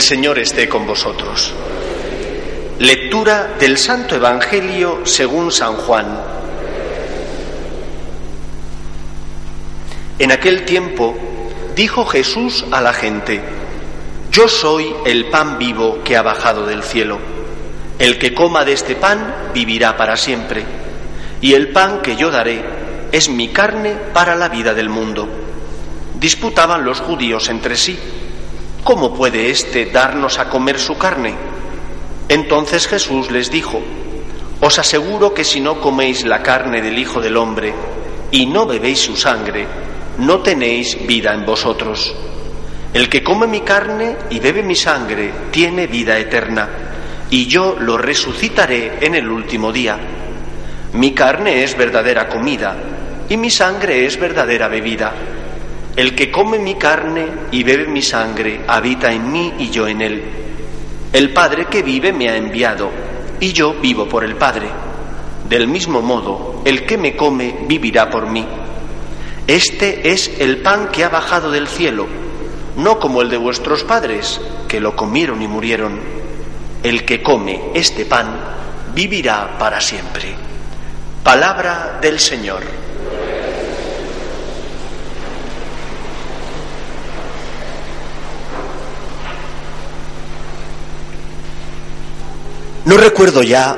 El Señor esté con vosotros. Lectura del Santo Evangelio según San Juan. En aquel tiempo dijo Jesús a la gente, Yo soy el pan vivo que ha bajado del cielo. El que coma de este pan vivirá para siempre. Y el pan que yo daré es mi carne para la vida del mundo. Disputaban los judíos entre sí ¿cómo puede éste darnos a comer su carne? Entonces Jesús les dijo, Os aseguro que si no coméis la carne del Hijo del Hombre y no bebéis su sangre, no tenéis vida en vosotros. El que come mi carne y bebe mi sangre tiene vida eterna, y yo lo resucitaré en el último día. Mi carne es verdadera comida, y mi sangre es verdadera bebida. El que come mi carne y bebe mi sangre habita en mí y yo en él. El Padre que vive me ha enviado y yo vivo por el Padre. Del mismo modo, el que me come vivirá por mí. Este es el pan que ha bajado del cielo, no como el de vuestros padres, que lo comieron y murieron. El que come este pan vivirá para siempre. Palabra del Señor. No recuerdo ya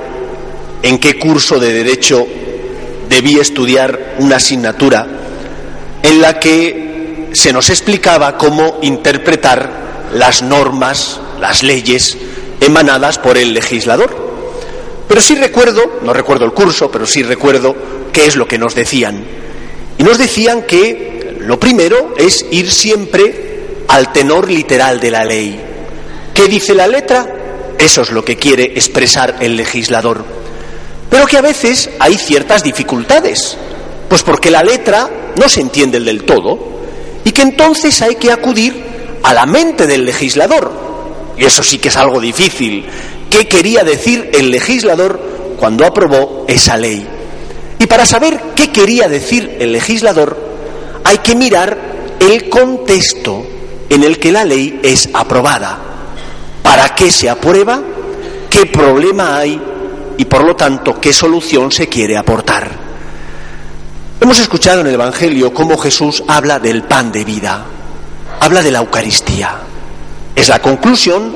en qué curso de derecho debí estudiar una asignatura en la que se nos explicaba cómo interpretar las normas, las leyes emanadas por el legislador. Pero sí recuerdo, no recuerdo el curso, pero sí recuerdo qué es lo que nos decían. Y nos decían que lo primero es ir siempre al tenor literal de la ley. ¿Qué dice la letra? Eso es lo que quiere expresar el legislador. Pero que a veces hay ciertas dificultades, pues porque la letra no se entiende del todo y que entonces hay que acudir a la mente del legislador. Y eso sí que es algo difícil. ¿Qué quería decir el legislador cuando aprobó esa ley? Y para saber qué quería decir el legislador, hay que mirar el contexto en el que la ley es aprobada para qué se aprueba, qué problema hay y por lo tanto qué solución se quiere aportar. Hemos escuchado en el Evangelio cómo Jesús habla del pan de vida, habla de la Eucaristía. Es la conclusión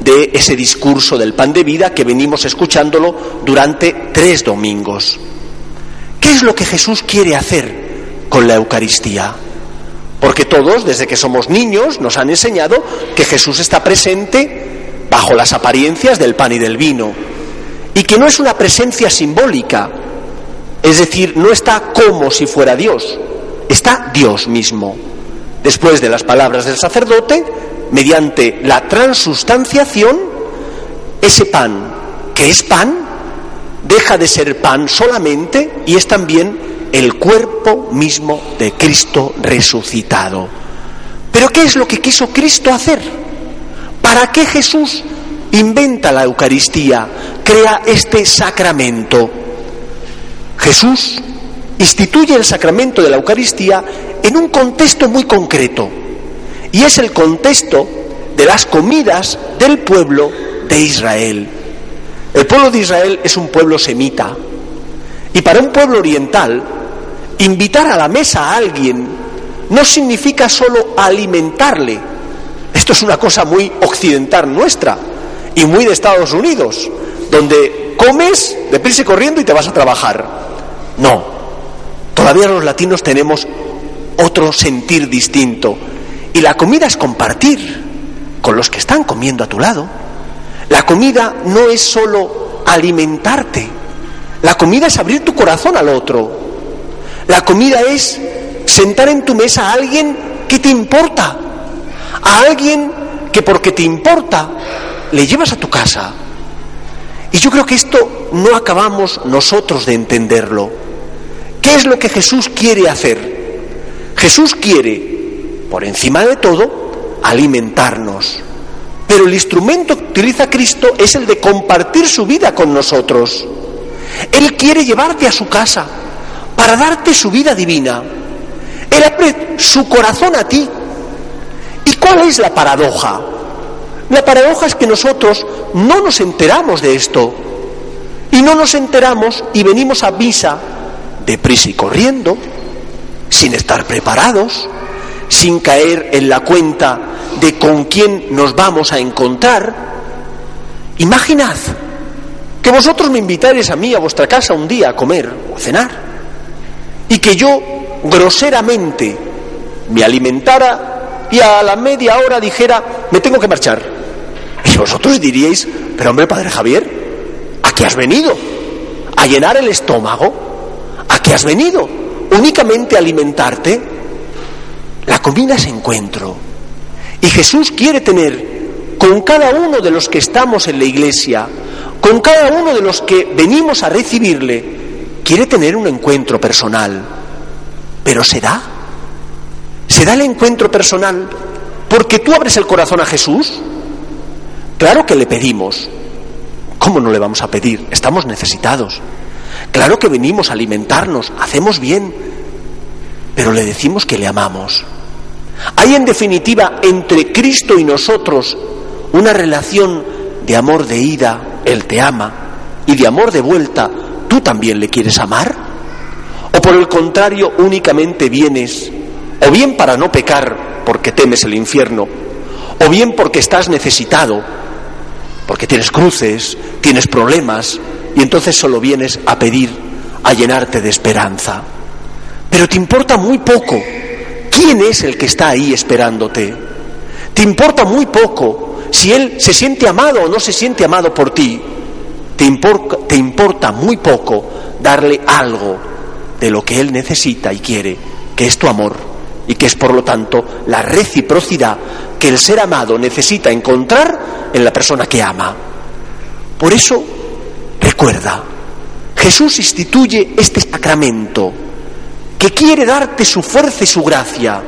de ese discurso del pan de vida que venimos escuchándolo durante tres domingos. ¿Qué es lo que Jesús quiere hacer con la Eucaristía? Porque todos, desde que somos niños, nos han enseñado que Jesús está presente bajo las apariencias del pan y del vino. Y que no es una presencia simbólica. Es decir, no está como si fuera Dios. Está Dios mismo. Después de las palabras del sacerdote, mediante la transustanciación, ese pan, que es pan, deja de ser pan solamente y es también el cuerpo mismo de Cristo resucitado. Pero ¿qué es lo que quiso Cristo hacer? ¿Para qué Jesús inventa la Eucaristía, crea este sacramento? Jesús instituye el sacramento de la Eucaristía en un contexto muy concreto, y es el contexto de las comidas del pueblo de Israel. El pueblo de Israel es un pueblo semita, y para un pueblo oriental, Invitar a la mesa a alguien no significa solo alimentarle. Esto es una cosa muy occidental nuestra y muy de Estados Unidos, donde comes deprisa y corriendo y te vas a trabajar. No, todavía los latinos tenemos otro sentir distinto. Y la comida es compartir con los que están comiendo a tu lado. La comida no es solo alimentarte. La comida es abrir tu corazón al otro. La comida es sentar en tu mesa a alguien que te importa. A alguien que porque te importa le llevas a tu casa. Y yo creo que esto no acabamos nosotros de entenderlo. ¿Qué es lo que Jesús quiere hacer? Jesús quiere, por encima de todo, alimentarnos. Pero el instrumento que utiliza Cristo es el de compartir su vida con nosotros. Él quiere llevarte a su casa para darte su vida divina. Él abre su corazón a ti. ¿Y cuál es la paradoja? La paradoja es que nosotros no nos enteramos de esto. Y no nos enteramos y venimos a misa deprisa y corriendo, sin estar preparados, sin caer en la cuenta de con quién nos vamos a encontrar. Imaginad que vosotros me invitáis a mí a vuestra casa un día a comer o a cenar y que yo groseramente me alimentara y a la media hora dijera, me tengo que marchar. Y vosotros diríais, pero hombre, Padre Javier, ¿a qué has venido? ¿A llenar el estómago? ¿A qué has venido? ¿Únicamente a alimentarte? La comida es encuentro. Y Jesús quiere tener con cada uno de los que estamos en la iglesia, con cada uno de los que venimos a recibirle, quiere tener un encuentro personal. Pero se da. Se da el encuentro personal porque tú abres el corazón a Jesús. Claro que le pedimos. ¿Cómo no le vamos a pedir? Estamos necesitados. Claro que venimos a alimentarnos, hacemos bien, pero le decimos que le amamos. Hay en definitiva entre Cristo y nosotros una relación de amor de ida, Él te ama, y de amor de vuelta, ¿tú también le quieres amar? ¿O por el contrario únicamente vienes, o bien para no pecar porque temes el infierno, o bien porque estás necesitado, porque tienes cruces, tienes problemas, y entonces solo vienes a pedir, a llenarte de esperanza. Pero te importa muy poco quién es el que está ahí esperándote. Te importa muy poco si él se siente amado o no se siente amado por ti. Te, importa, te importa muy poco darle algo de lo que él necesita y quiere, que es tu amor y que es por lo tanto la reciprocidad que el ser amado necesita encontrar en la persona que ama. Por eso Recuerda, Jesús instituye este sacramento que quiere darte su fuerza y su gracia,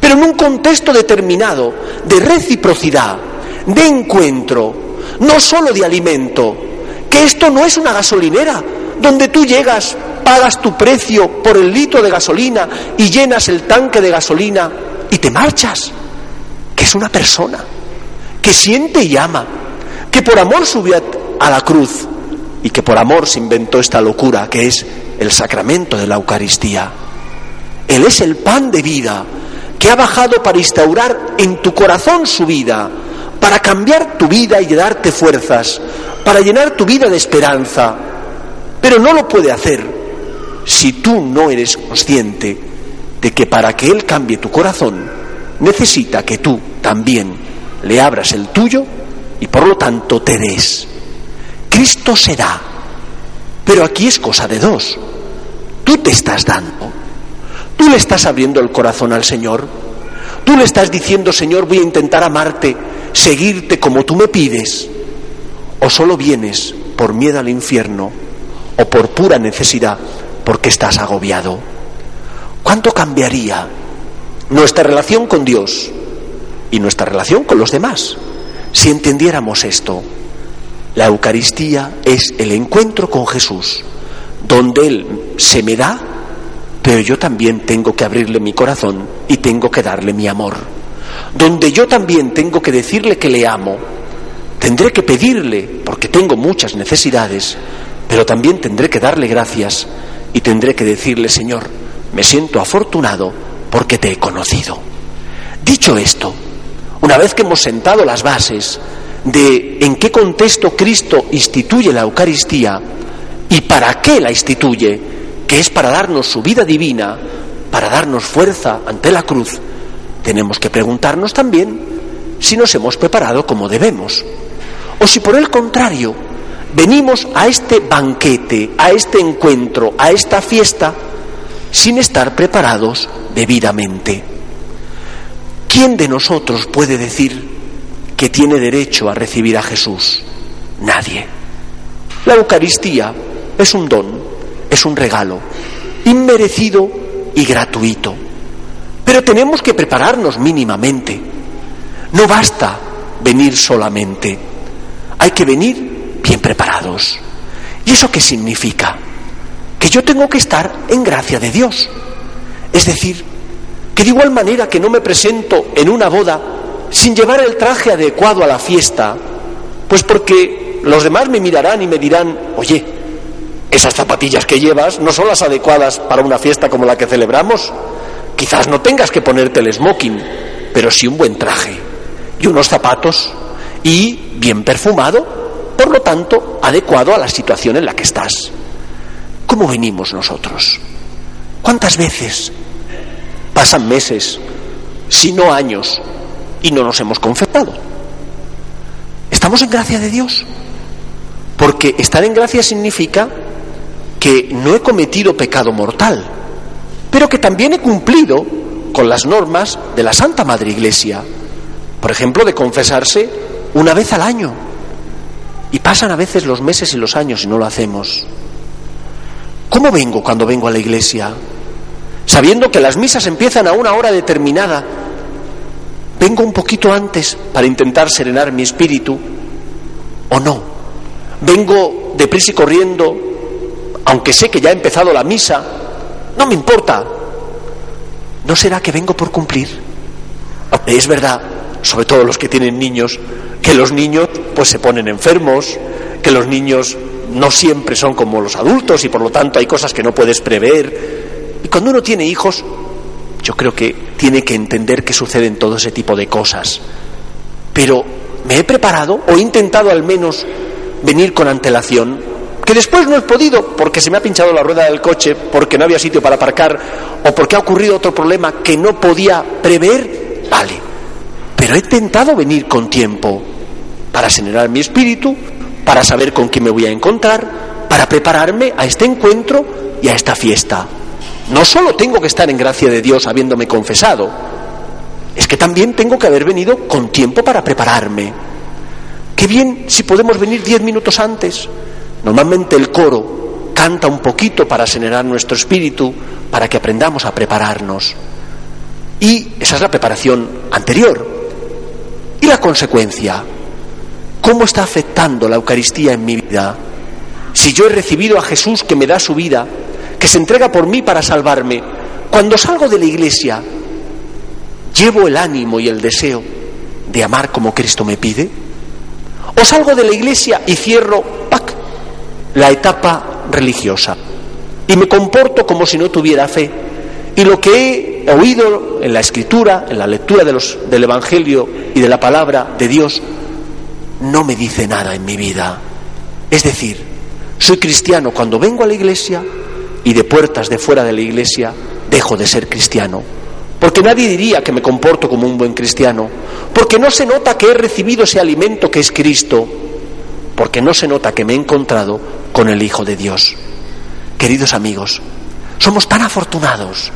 pero en un contexto determinado de reciprocidad, de encuentro, no solo de alimento, que esto no es una gasolinera donde tú llegas, pagas tu precio por el litro de gasolina y llenas el tanque de gasolina y te marchas, que es una persona que siente y ama, que por amor subió a la cruz y que por amor se inventó esta locura que es el sacramento de la Eucaristía. Él es el pan de vida que ha bajado para instaurar en tu corazón su vida, para cambiar tu vida y darte fuerzas, para llenar tu vida de esperanza. Pero no lo puede hacer si tú no eres consciente de que para que Él cambie tu corazón necesita que tú también le abras el tuyo y por lo tanto te des. Cristo será. Pero aquí es cosa de dos. Tú te estás dando. Tú le estás abriendo el corazón al Señor. Tú le estás diciendo, Señor, voy a intentar amarte, seguirte como tú me pides. O solo vienes por miedo al infierno o por pura necesidad porque estás agobiado. ¿Cuánto cambiaría nuestra relación con Dios y nuestra relación con los demás si entendiéramos esto? La Eucaristía es el encuentro con Jesús, donde Él se me da, pero yo también tengo que abrirle mi corazón y tengo que darle mi amor. Donde yo también tengo que decirle que le amo. Tendré que pedirle, porque tengo muchas necesidades, pero también tendré que darle gracias y tendré que decirle, Señor, me siento afortunado porque te he conocido. Dicho esto, una vez que hemos sentado las bases de en qué contexto Cristo instituye la Eucaristía y para qué la instituye, que es para darnos su vida divina, para darnos fuerza ante la cruz, tenemos que preguntarnos también si nos hemos preparado como debemos. O si por el contrario, venimos a este banquete, a este encuentro, a esta fiesta, sin estar preparados debidamente. ¿Quién de nosotros puede decir que tiene derecho a recibir a Jesús? Nadie. La Eucaristía es un don, es un regalo, inmerecido y gratuito. Pero tenemos que prepararnos mínimamente. No basta venir solamente, hay que venir bien preparados. ¿Y eso qué significa? Que yo tengo que estar en gracia de Dios. Es decir, que de igual manera que no me presento en una boda sin llevar el traje adecuado a la fiesta, pues porque los demás me mirarán y me dirán, oye, esas zapatillas que llevas no son las adecuadas para una fiesta como la que celebramos. Quizás no tengas que ponerte el smoking, pero sí un buen traje y unos zapatos y bien perfumado, por lo tanto, adecuado a la situación en la que estás. ¿Cómo venimos nosotros? ¿Cuántas veces pasan meses, si no años, y no nos hemos confesado? ¿Estamos en gracia de Dios? Porque estar en gracia significa que no he cometido pecado mortal, pero que también he cumplido con las normas de la Santa Madre Iglesia. Por ejemplo, de confesarse una vez al año. Y pasan a veces los meses y los años y no lo hacemos. ¿Cómo vengo cuando vengo a la iglesia? Sabiendo que las misas empiezan a una hora determinada. ¿Vengo un poquito antes para intentar serenar mi espíritu? ¿O no? ¿Vengo deprisa y corriendo aunque sé que ya ha empezado la misa, no me importa. ¿No será que vengo por cumplir? Es verdad, sobre todo los que tienen niños, que los niños pues se ponen enfermos, que los niños no siempre son como los adultos y por lo tanto hay cosas que no puedes prever. Y cuando uno tiene hijos, yo creo que tiene que entender que suceden todo ese tipo de cosas. Pero me he preparado o he intentado al menos venir con antelación que después no he podido porque se me ha pinchado la rueda del coche, porque no había sitio para aparcar o porque ha ocurrido otro problema que no podía prever, vale. Pero he intentado venir con tiempo para señalar mi espíritu, para saber con quién me voy a encontrar, para prepararme a este encuentro y a esta fiesta. No solo tengo que estar en gracia de Dios habiéndome confesado, es que también tengo que haber venido con tiempo para prepararme. Qué bien si podemos venir diez minutos antes, Normalmente el coro canta un poquito para serenar nuestro espíritu, para que aprendamos a prepararnos. Y esa es la preparación anterior. Y la consecuencia, ¿cómo está afectando la Eucaristía en mi vida? Si yo he recibido a Jesús que me da su vida, que se entrega por mí para salvarme, cuando salgo de la iglesia, ¿llevo el ánimo y el deseo de amar como Cristo me pide? ¿O salgo de la iglesia y cierro la etapa religiosa y me comporto como si no tuviera fe. Y lo que he oído en la escritura, en la lectura de los, del Evangelio y de la palabra de Dios, no me dice nada en mi vida. Es decir, soy cristiano cuando vengo a la iglesia y de puertas de fuera de la iglesia dejo de ser cristiano. Porque nadie diría que me comporto como un buen cristiano. Porque no se nota que he recibido ese alimento que es Cristo. Porque no se nota que me he encontrado con el Hijo de Dios. Queridos amigos, somos tan afortunados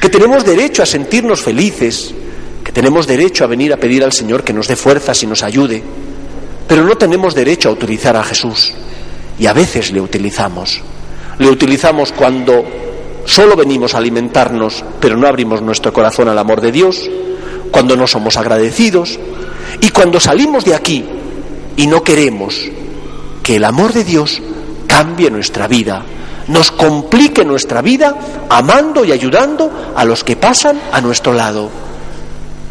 que tenemos derecho a sentirnos felices, que tenemos derecho a venir a pedir al Señor que nos dé fuerzas y nos ayude, pero no tenemos derecho a utilizar a Jesús. Y a veces le utilizamos. Le utilizamos cuando solo venimos a alimentarnos, pero no abrimos nuestro corazón al amor de Dios, cuando no somos agradecidos y cuando salimos de aquí y no queremos que el amor de Dios cambie nuestra vida, nos complique nuestra vida amando y ayudando a los que pasan a nuestro lado.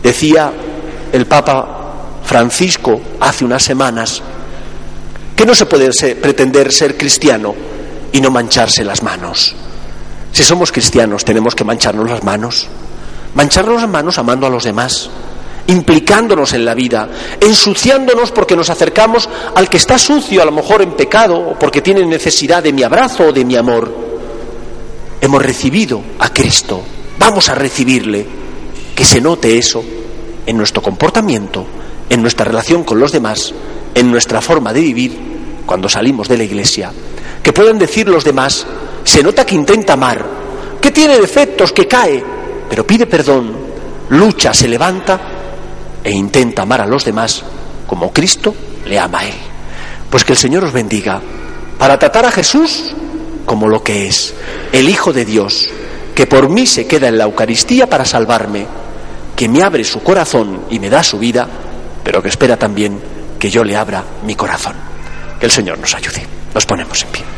Decía el Papa Francisco hace unas semanas que no se puede pretender ser cristiano y no mancharse las manos. Si somos cristianos tenemos que mancharnos las manos, mancharnos las manos amando a los demás, implicándonos en la vida, ensuciándonos porque nos acercamos al que está sucio, a lo mejor en pecado, o porque tiene necesidad de mi abrazo o de mi amor. Hemos recibido a Cristo. vamos a recibirle, que se note eso en nuestro comportamiento, en nuestra relación con los demás, en nuestra forma de vivir cuando salimos de la iglesia. Que puedan decir los demás, se nota que intenta amar, que tiene defectos, que cae, pero pide perdón, lucha, se levanta e intenta amar a los demás como Cristo le ama a él. Pues que el Señor os bendiga para tratar a Jesús como lo que es, el Hijo de Dios, que por mí se queda en la Eucaristía para salvarme, que me abre su corazón y me da su vida, pero que espera también que yo le abra mi corazón. Que el Señor nos ayude. Nos ponemos en pie.